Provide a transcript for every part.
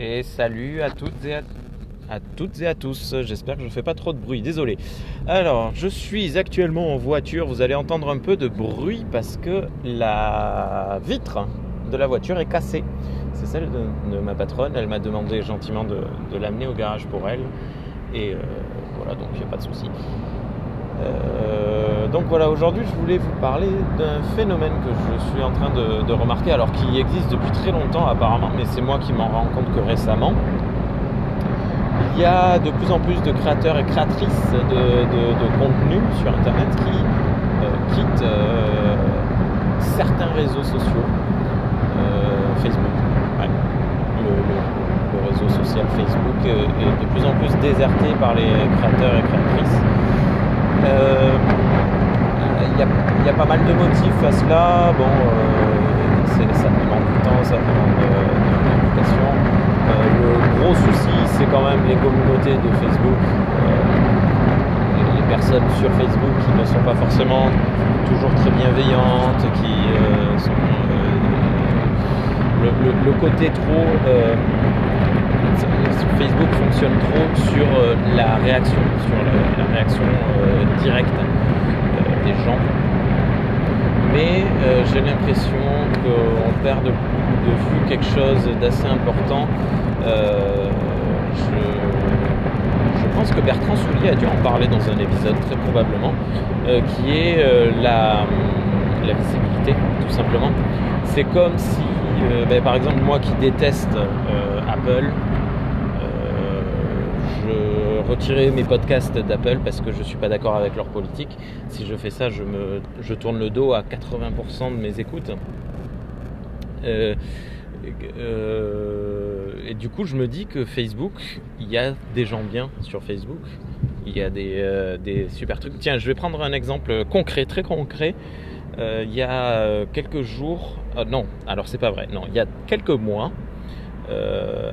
et salut à toutes et à, toutes et à tous. J'espère que je ne fais pas trop de bruit, désolé. Alors, je suis actuellement en voiture, vous allez entendre un peu de bruit parce que la vitre de la voiture est cassée. C'est celle de, ma patronne, elle m'a demandé gentiment de, l'amener au garage pour elle. Et euh, voilà, donc il n'y a pas de souci. Euh, donc voilà, aujourd'hui je voulais vous parler d'un phénomène que je suis en train de, remarquer, alors qui existe depuis très longtemps apparemment, mais c'est moi qui m'en rends compte que récemment. Il y a de plus en plus de créateurs et créatrices de, contenu sur Internet qui euh, quittent euh, certains réseaux sociaux. Facebook, le, réseau social Facebook est de plus en plus déserté par les créateurs et créatrices. Il euh, y, a pas mal de motifs à cela. Bon, euh, ça demande du temps, ça demande de, l'implication. Euh, le gros souci, c'est quand même les communautés de Facebook. les personnes sur Facebook qui ne sont pas forcément toujours très bienveillantes, qui sont le, côté trop Facebook fonctionne trop sur la réaction, sur la, réaction directe euh, des gens. Mais j'ai l'impression qu'on perd de, vue quelque chose d'assez important. Je, pense que Bertrand Soulier a dû en parler dans un épisode très probablement, qui est la, visibilité tout simplement. C'est comme si, ben, par exemple, moi qui déteste Apple, retirer mes podcasts d'Apple parce que je ne suis pas d'accord avec leur politique. Si je fais ça, je, me, je tourne le dos à 80% de mes écoutes. Euh, euh, et du coup, je me dis que Facebook, il y a des gens bien sur Facebook. Il y a des, euh, des super trucs. Tiens, je vais prendre un exemple concret, très concret. il y a quelques jours, non, alors c'est pas vrai, non, il y a quelques mois,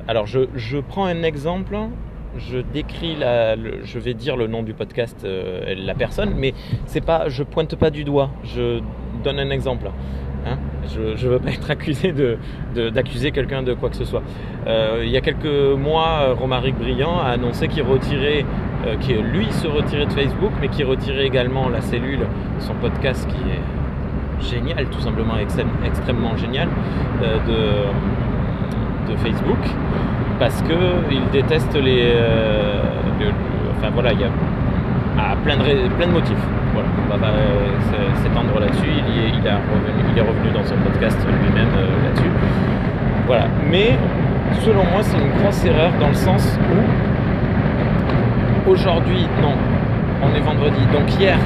alors je, je, prends un exemple je décris la, je vais dire le nom du podcast, euh, la personne, mais c'est pas, je pointe pas du doigt. Je donne un exemple. Hein. je ne veux pas être accusé d'accuser quelqu'un de quoi que ce soit. Euh, il y a quelques mois, Romaric Briand a annoncé qu'il retirait, euh, qu'il lui se retirait de Facebook, mais qu'il retirait également la cellule, son podcast qui est génial, tout simplement extrêmement génial, de, de Facebook parce qu'il déteste les. Euh, enfin voilà, il y a ah, plein, de, motifs. Voilà, on va euh, s'étendre là-dessus. Il, il, est revenu dans son podcast lui-même euh, là-dessus. Voilà. Mais selon moi, c'est une grosse erreur dans le sens où aujourd'hui, non, on est vendredi. Donc hier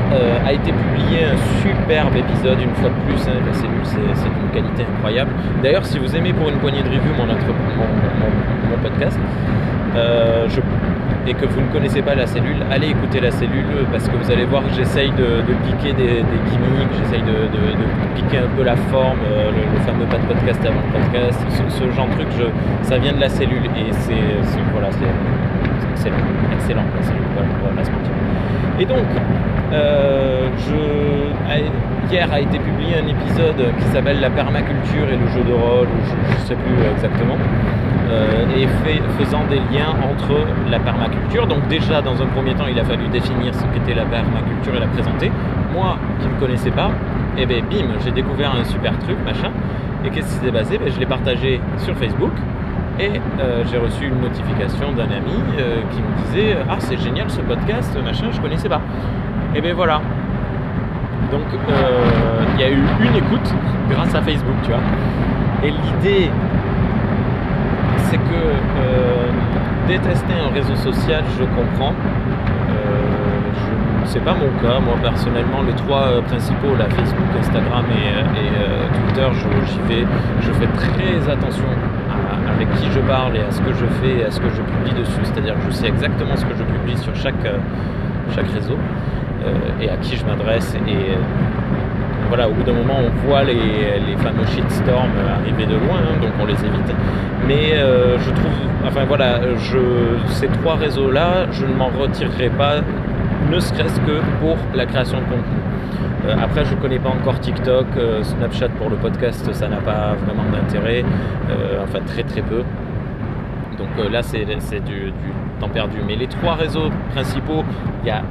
a été publié un superbe épisode, une fois de plus. Hein, la cellule, c'est d'une qualité incroyable. D'ailleurs, si vous aimez pour une poignée de review mon, podcast euh, et que vous ne connaissez pas la cellule, allez écouter la cellule parce que vous allez voir que j'essaye de, piquer des, gimmicks, j'essaye de, piquer un peu la forme, euh, le, fameux pas de podcast avant le podcast, ce, genre de truc, ça vient de la cellule et c'est c'est excellent, la cellule, voilà, Et donc, euh, hier a été publié un épisode qui s'appelle La permaculture et le jeu de rôle, je ne sais plus exactement. Euh, et faisant des liens entre la permaculture. Donc déjà, dans un premier temps, il a fallu définir ce qu'était la permaculture et la présenter. Moi, qui ne connaissais pas, et eh bien bim, j'ai découvert un super truc, machin. Et qu'est-ce qui s'est passé? Ben, Je l'ai partagé sur Facebook. Et euh, j'ai reçu une notification d'un ami euh, qui me disait Ah, c'est génial ce podcast, machin, je connaissais pas. Et bien voilà. Donc il y a eu une écoute grâce à Facebook, tu vois. Et l'idée c'est que euh, détester un réseau social, je comprends. Euh, c'est pas mon cas. Moi, personnellement, les trois euh, principaux, la Facebook, Instagram et, Twitter, j'y vais. Je fais très attention avec qui je parle et à ce que je fais et à ce que je publie dessus. C'est-à-dire que je sais exactement ce que je publie sur chaque, chaque réseau et à qui je m'adresse. Et voilà, au bout d'un moment, on voit les, fameux shitstorms arriver de loin, hein, donc on les évite. Mais euh, je trouve, enfin voilà, ces trois réseaux-là, je ne m'en retirerai pas, ne serait-ce que pour la création de contenu. Euh, après, je ne connais pas encore TikTok, euh, Snapchat pour le podcast, ça n'a pas vraiment d'intérêt, enfin très très peu. Donc euh, là, c'est du, temps perdu. Mais les trois réseaux principaux, il y a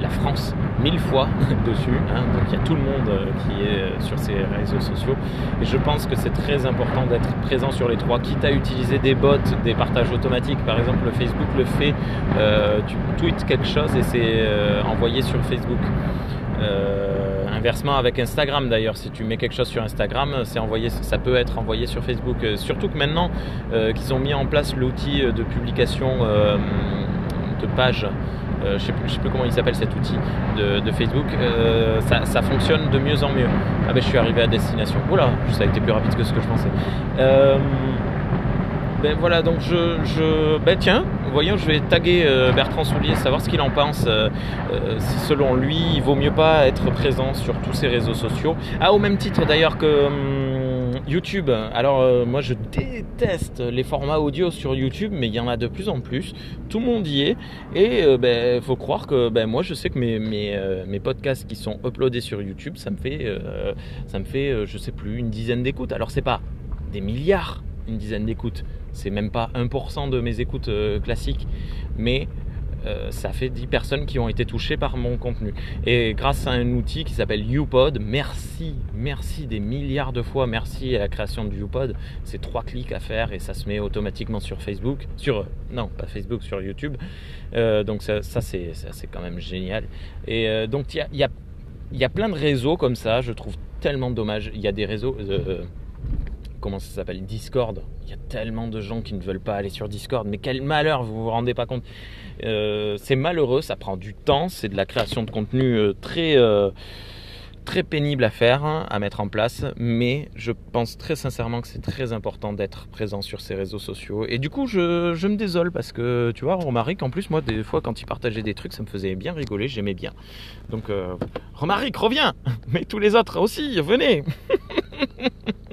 la France mille fois dessus. Hein. donc il y a tout le monde euh, qui est euh, sur ces réseaux sociaux. Et je pense que c'est très important d'être présent sur les trois, quitte à utiliser des bots, des partages automatiques. Par exemple, le Facebook le fait. tu tweets quelque chose et c'est envoyé sur Facebook. Inversement avec Instagram d'ailleurs, si tu mets quelque chose sur Instagram, c'est envoyé, ça peut être envoyé sur Facebook. surtout que maintenant qu'ils ont mis en place l'outil de publication de pages euh, je ne sais, plus comment il s'appelle cet outil de, Facebook, euh, ça, fonctionne de mieux en mieux. Ah ben je suis arrivé à destination. Oula, ça a été plus rapide que ce que je pensais. Euh, ben voilà, donc je, je, ben tiens, voyons, je vais taguer Bertrand Soulier, savoir ce qu'il en pense. si selon lui, il vaut mieux pas être présent sur tous ces réseaux sociaux. Ah, au même titre d'ailleurs que hum, YouTube. Alors euh, moi je déteste les formats audio sur YouTube, mais il y en a de plus en plus. Tout le monde y est. Et euh, ben, faut croire que ben, moi je sais que mes, euh, mes, podcasts qui sont uploadés sur YouTube, ça me fait, ça me fait je sais plus, une dizaine d'écoutes. Alors c'est pas des milliards, une dizaine d'écoutes. C'est même pas 1% de mes écoutes classiques. Mais euh, ça fait 10 personnes qui ont été touchées par mon contenu. Et grâce à un outil qui s'appelle YouPod, merci, merci des milliards de fois, merci à la création de YouPod. C'est trois clics à faire et ça se met automatiquement sur Facebook, sur non pas Facebook, sur YouTube. Euh, donc ça, c'est quand même génial. Et euh, donc il y a, y a, plein de réseaux comme ça. Je trouve tellement dommage. Il y a des réseaux comment ça s'appelle Discord. Il y a tellement de gens qui ne veulent pas aller sur Discord. Mais quel malheur, vous vous rendez pas compte euh, C'est malheureux, ça prend du temps, c'est de la création de contenu euh, très euh, très pénible à faire, hein, à mettre en place, mais je pense très sincèrement que c'est très important d'être présent sur ces réseaux sociaux. Et du coup, je, me désole parce que, tu vois, Romaric, en plus, moi, des fois, quand il partageait des trucs, ça me faisait bien rigoler, j'aimais bien. Donc, Romaric, reviens Mais tous les autres aussi, venez